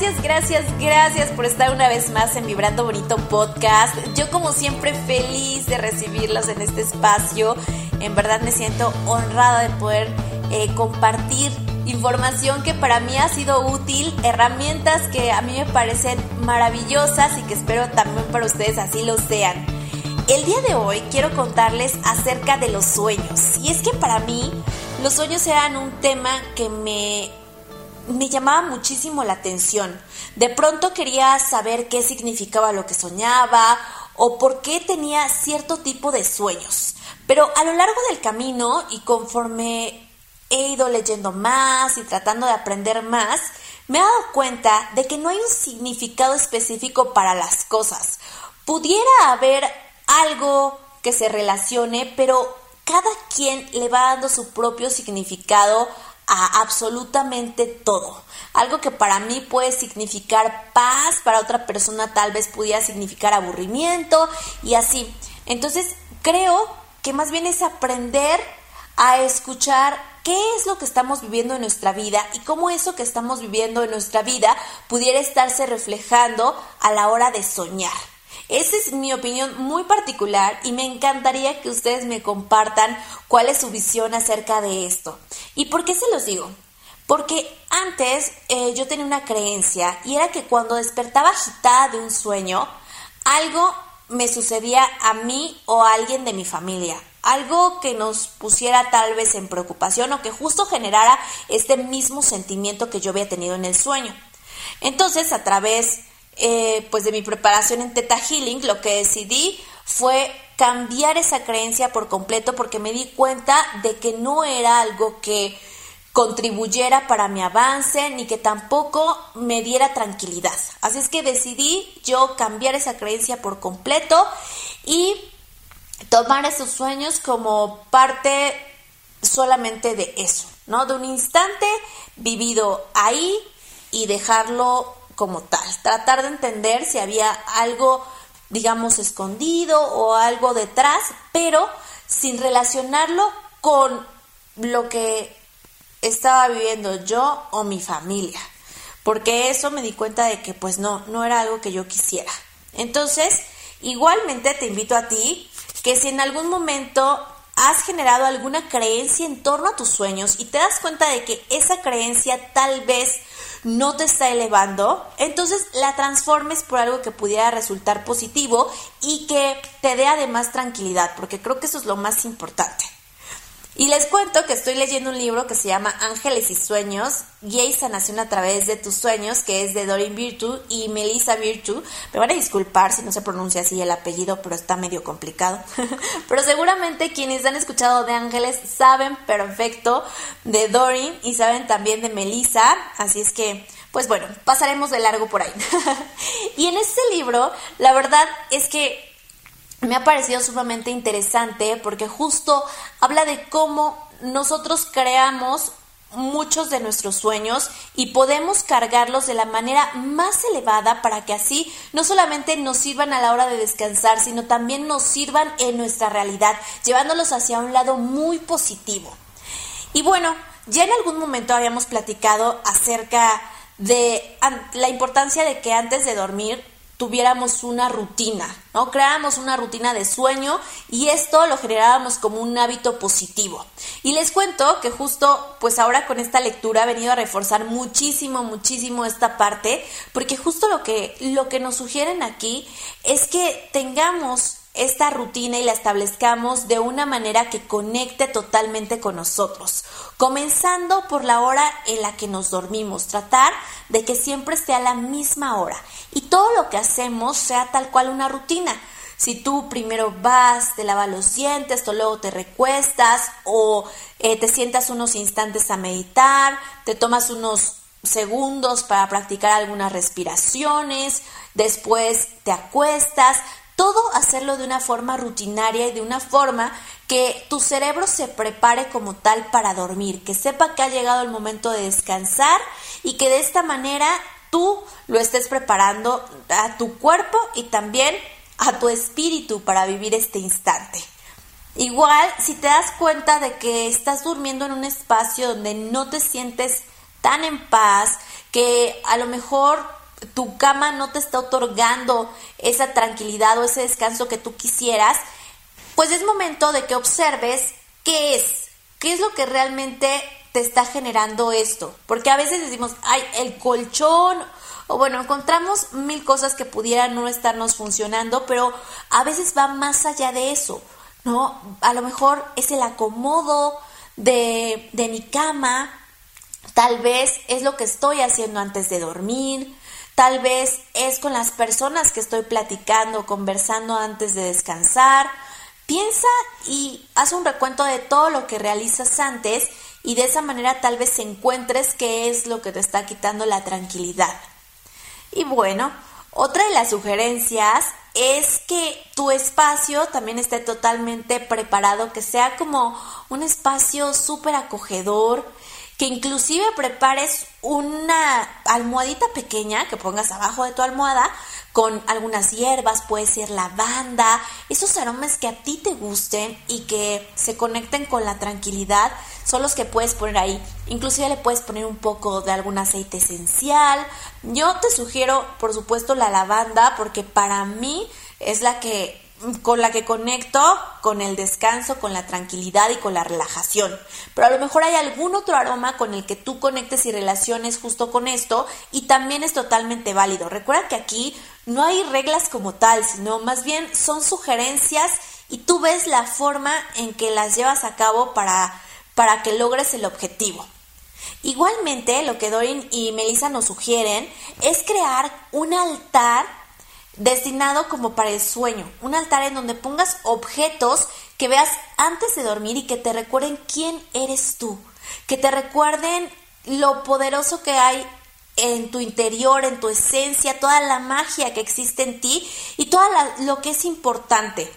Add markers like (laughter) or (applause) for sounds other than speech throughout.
Gracias, gracias, gracias por estar una vez más en Vibrando Bonito Podcast. Yo como siempre feliz de recibirlos en este espacio. En verdad me siento honrada de poder eh, compartir información que para mí ha sido útil, herramientas que a mí me parecen maravillosas y que espero también para ustedes así lo sean. El día de hoy quiero contarles acerca de los sueños. Y es que para mí los sueños eran un tema que me me llamaba muchísimo la atención. De pronto quería saber qué significaba lo que soñaba o por qué tenía cierto tipo de sueños. Pero a lo largo del camino y conforme he ido leyendo más y tratando de aprender más, me he dado cuenta de que no hay un significado específico para las cosas. Pudiera haber algo que se relacione, pero cada quien le va dando su propio significado a absolutamente todo. Algo que para mí puede significar paz, para otra persona tal vez pudiera significar aburrimiento y así. Entonces creo que más bien es aprender a escuchar qué es lo que estamos viviendo en nuestra vida y cómo eso que estamos viviendo en nuestra vida pudiera estarse reflejando a la hora de soñar. Esa es mi opinión muy particular y me encantaría que ustedes me compartan cuál es su visión acerca de esto. ¿Y por qué se los digo? Porque antes eh, yo tenía una creencia y era que cuando despertaba agitada de un sueño, algo me sucedía a mí o a alguien de mi familia. Algo que nos pusiera tal vez en preocupación o que justo generara este mismo sentimiento que yo había tenido en el sueño. Entonces, a través eh, pues de mi preparación en Theta Healing, lo que decidí fue cambiar esa creencia por completo porque me di cuenta de que no era algo que contribuyera para mi avance ni que tampoco me diera tranquilidad. Así es que decidí yo cambiar esa creencia por completo y tomar esos sueños como parte solamente de eso, ¿no? De un instante vivido ahí y dejarlo como tal. Tratar de entender si había algo, digamos, escondido o algo detrás, pero sin relacionarlo con lo que estaba viviendo yo o mi familia. Porque eso me di cuenta de que pues no, no era algo que yo quisiera. Entonces, igualmente te invito a ti que si en algún momento has generado alguna creencia en torno a tus sueños y te das cuenta de que esa creencia tal vez no te está elevando, entonces la transformes por algo que pudiera resultar positivo y que te dé además tranquilidad, porque creo que eso es lo más importante. Y les cuento que estoy leyendo un libro que se llama Ángeles y Sueños, Guía y Sanación a través de tus sueños, que es de Doreen Virtue y Melissa Virtue. Me van a disculpar si no se pronuncia así el apellido, pero está medio complicado. (laughs) pero seguramente quienes han escuchado de Ángeles saben perfecto de Doreen y saben también de Melissa, así es que pues bueno, pasaremos de largo por ahí. (laughs) y en este libro, la verdad es que me ha parecido sumamente interesante porque justo habla de cómo nosotros creamos muchos de nuestros sueños y podemos cargarlos de la manera más elevada para que así no solamente nos sirvan a la hora de descansar, sino también nos sirvan en nuestra realidad, llevándolos hacia un lado muy positivo. Y bueno, ya en algún momento habíamos platicado acerca de la importancia de que antes de dormir tuviéramos una rutina, ¿no? Creáramos una rutina de sueño y esto lo generábamos como un hábito positivo. Y les cuento que justo pues ahora con esta lectura he venido a reforzar muchísimo, muchísimo esta parte, porque justo lo que, lo que nos sugieren aquí es que tengamos esta rutina y la establezcamos de una manera que conecte totalmente con nosotros, comenzando por la hora en la que nos dormimos, tratar de que siempre esté a la misma hora y todo lo que hacemos sea tal cual una rutina. Si tú primero vas, te lavas los dientes, o luego te recuestas o eh, te sientas unos instantes a meditar, te tomas unos segundos para practicar algunas respiraciones, después te acuestas, todo hacerlo de una forma rutinaria y de una forma que tu cerebro se prepare como tal para dormir, que sepa que ha llegado el momento de descansar y que de esta manera tú lo estés preparando a tu cuerpo y también a tu espíritu para vivir este instante. Igual, si te das cuenta de que estás durmiendo en un espacio donde no te sientes tan en paz, que a lo mejor tu cama no te está otorgando esa tranquilidad o ese descanso que tú quisieras, pues es momento de que observes qué es, qué es lo que realmente te está generando esto. Porque a veces decimos, ay, el colchón, o bueno, encontramos mil cosas que pudieran no estarnos funcionando, pero a veces va más allá de eso, ¿no? A lo mejor es el acomodo de, de mi cama, tal vez es lo que estoy haciendo antes de dormir, tal vez es con las personas que estoy platicando, conversando antes de descansar, Piensa y haz un recuento de todo lo que realizas antes y de esa manera tal vez encuentres qué es lo que te está quitando la tranquilidad. Y bueno, otra de las sugerencias es que tu espacio también esté totalmente preparado, que sea como un espacio súper acogedor, que inclusive prepares una almohadita pequeña que pongas abajo de tu almohada con algunas hierbas, puede ser lavanda, esos aromas que a ti te gusten y que se conecten con la tranquilidad son los que puedes poner ahí. Inclusive le puedes poner un poco de algún aceite esencial. Yo te sugiero, por supuesto, la lavanda porque para mí es la que con la que conecto con el descanso, con la tranquilidad y con la relajación. Pero a lo mejor hay algún otro aroma con el que tú conectes y relaciones justo con esto y también es totalmente válido. Recuerda que aquí no hay reglas como tal, sino más bien son sugerencias y tú ves la forma en que las llevas a cabo para, para que logres el objetivo. Igualmente, lo que Dorin y Melissa nos sugieren es crear un altar destinado como para el sueño, un altar en donde pongas objetos que veas antes de dormir y que te recuerden quién eres tú, que te recuerden lo poderoso que hay en tu interior, en tu esencia, toda la magia que existe en ti y todo lo que es importante.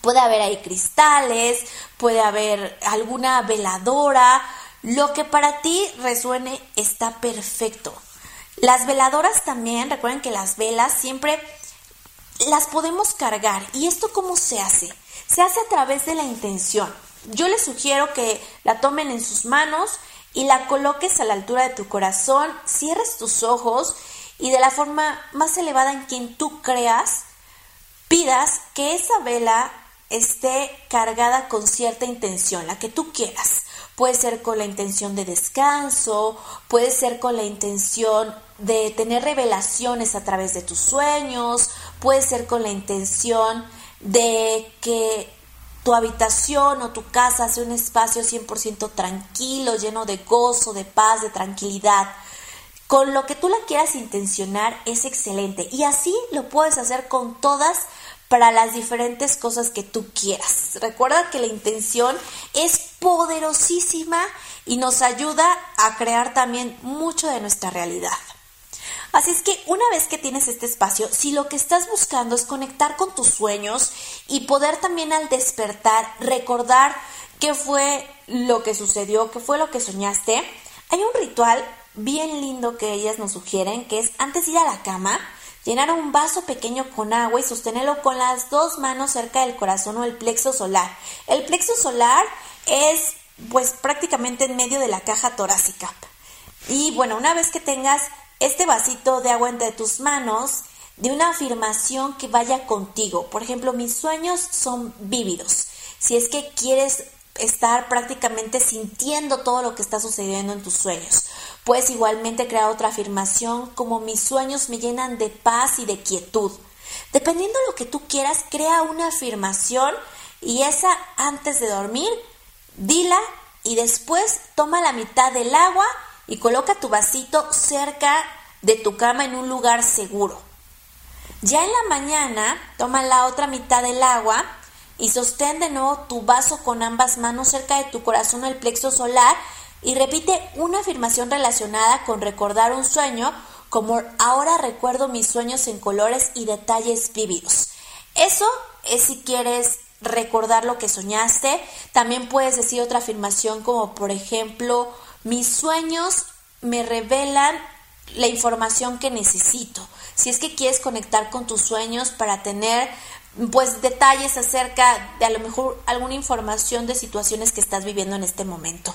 Puede haber ahí cristales, puede haber alguna veladora, lo que para ti resuene está perfecto. Las veladoras también, recuerden que las velas siempre las podemos cargar. ¿Y esto cómo se hace? Se hace a través de la intención. Yo les sugiero que la tomen en sus manos y la coloques a la altura de tu corazón, cierres tus ojos y de la forma más elevada en quien tú creas, pidas que esa vela esté cargada con cierta intención, la que tú quieras. Puede ser con la intención de descanso, puede ser con la intención de tener revelaciones a través de tus sueños, puede ser con la intención de que tu habitación o tu casa sea un espacio 100% tranquilo, lleno de gozo, de paz, de tranquilidad. Con lo que tú la quieras intencionar es excelente y así lo puedes hacer con todas para las diferentes cosas que tú quieras. Recuerda que la intención es poderosísima y nos ayuda a crear también mucho de nuestra realidad. Así es que una vez que tienes este espacio, si lo que estás buscando es conectar con tus sueños y poder también al despertar recordar qué fue lo que sucedió, qué fue lo que soñaste, hay un ritual bien lindo que ellas nos sugieren, que es antes de ir a la cama, llenar un vaso pequeño con agua y sostenerlo con las dos manos cerca del corazón o el plexo solar. El plexo solar es pues prácticamente en medio de la caja torácica. Y bueno, una vez que tengas este vasito de agua entre tus manos, de una afirmación que vaya contigo. Por ejemplo, mis sueños son vívidos. Si es que quieres estar prácticamente sintiendo todo lo que está sucediendo en tus sueños. Puedes igualmente crear otra afirmación como mis sueños me llenan de paz y de quietud. Dependiendo de lo que tú quieras, crea una afirmación y esa antes de dormir, dila y después toma la mitad del agua y coloca tu vasito cerca de tu cama en un lugar seguro. Ya en la mañana, toma la otra mitad del agua y sostén de nuevo tu vaso con ambas manos cerca de tu corazón o el plexo solar y repite una afirmación relacionada con recordar un sueño como ahora recuerdo mis sueños en colores y detalles vívidos. Eso es si quieres recordar lo que soñaste. También puedes decir otra afirmación como por ejemplo, mis sueños me revelan la información que necesito. Si es que quieres conectar con tus sueños para tener pues detalles acerca de a lo mejor alguna información de situaciones que estás viviendo en este momento.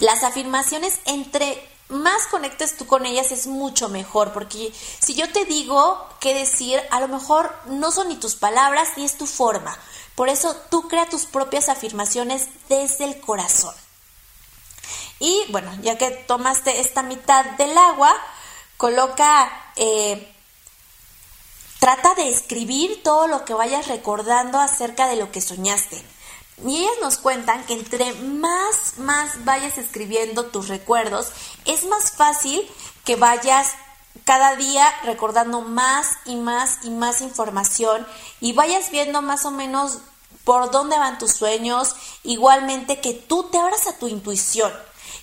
Las afirmaciones entre más conectes tú con ellas es mucho mejor, porque si yo te digo qué decir, a lo mejor no son ni tus palabras ni es tu forma. Por eso tú crea tus propias afirmaciones desde el corazón. Y bueno, ya que tomaste esta mitad del agua, coloca eh, Trata de escribir todo lo que vayas recordando acerca de lo que soñaste. Y ellas nos cuentan que entre más, más vayas escribiendo tus recuerdos, es más fácil que vayas cada día recordando más y más y más información y vayas viendo más o menos por dónde van tus sueños, igualmente que tú te abras a tu intuición.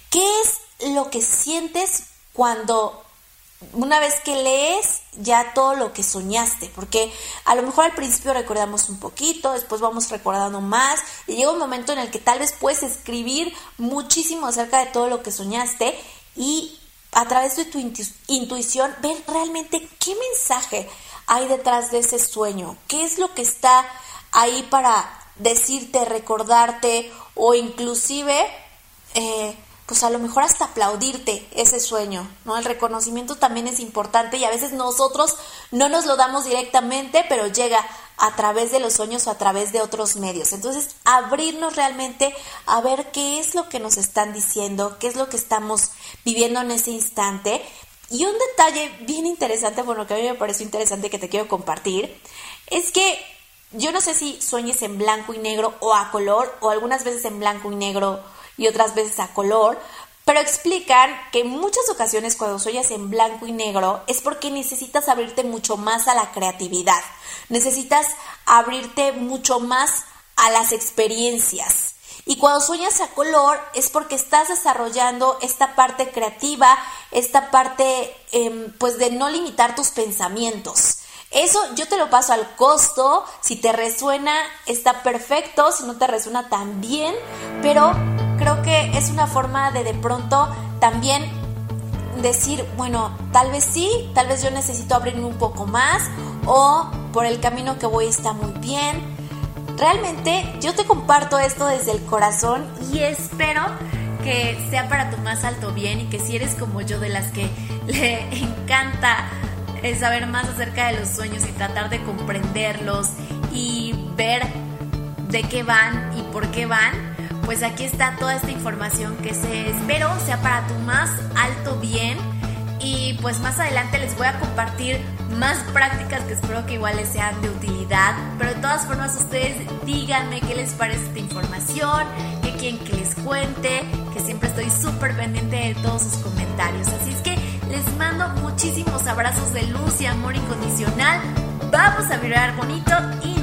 ¿Qué es lo que sientes cuando una vez que lees ya todo lo que soñaste, porque a lo mejor al principio recordamos un poquito, después vamos recordando más, y llega un momento en el que tal vez puedes escribir muchísimo acerca de todo lo que soñaste y a través de tu intuición ver realmente qué mensaje hay detrás de ese sueño, qué es lo que está ahí para decirte, recordarte o inclusive... Eh, pues a lo mejor hasta aplaudirte ese sueño, ¿no? El reconocimiento también es importante y a veces nosotros no nos lo damos directamente, pero llega a través de los sueños o a través de otros medios. Entonces, abrirnos realmente a ver qué es lo que nos están diciendo, qué es lo que estamos viviendo en ese instante. Y un detalle bien interesante, bueno, que a mí me pareció interesante que te quiero compartir, es que yo no sé si sueñes en blanco y negro o a color, o algunas veces en blanco y negro y otras veces a color, pero explican que en muchas ocasiones cuando sueñas en blanco y negro es porque necesitas abrirte mucho más a la creatividad, necesitas abrirte mucho más a las experiencias. Y cuando sueñas a color es porque estás desarrollando esta parte creativa, esta parte em, pues de no limitar tus pensamientos. Eso yo te lo paso al costo, si te resuena está perfecto, si no te resuena también, pero creo que es una forma de de pronto también decir, bueno, tal vez sí, tal vez yo necesito abrirme un poco más o por el camino que voy está muy bien. Realmente yo te comparto esto desde el corazón y espero que sea para tu más alto bien y que si eres como yo de las que (laughs) le encanta eh, saber más acerca de los sueños y tratar de comprenderlos y ver de qué van y por qué van, pues aquí está toda esta información que se espero sea para tu más alto bien. Y pues más adelante les voy a compartir más prácticas que espero que igual les sean de utilidad, pero de todas formas ustedes díganme qué les parece esta información, qué quieren que les cuente, que siempre estoy súper pendiente de todos sus comentarios, así es que les mando muchísimos abrazos de luz y amor incondicional, vamos a vibrar bonito y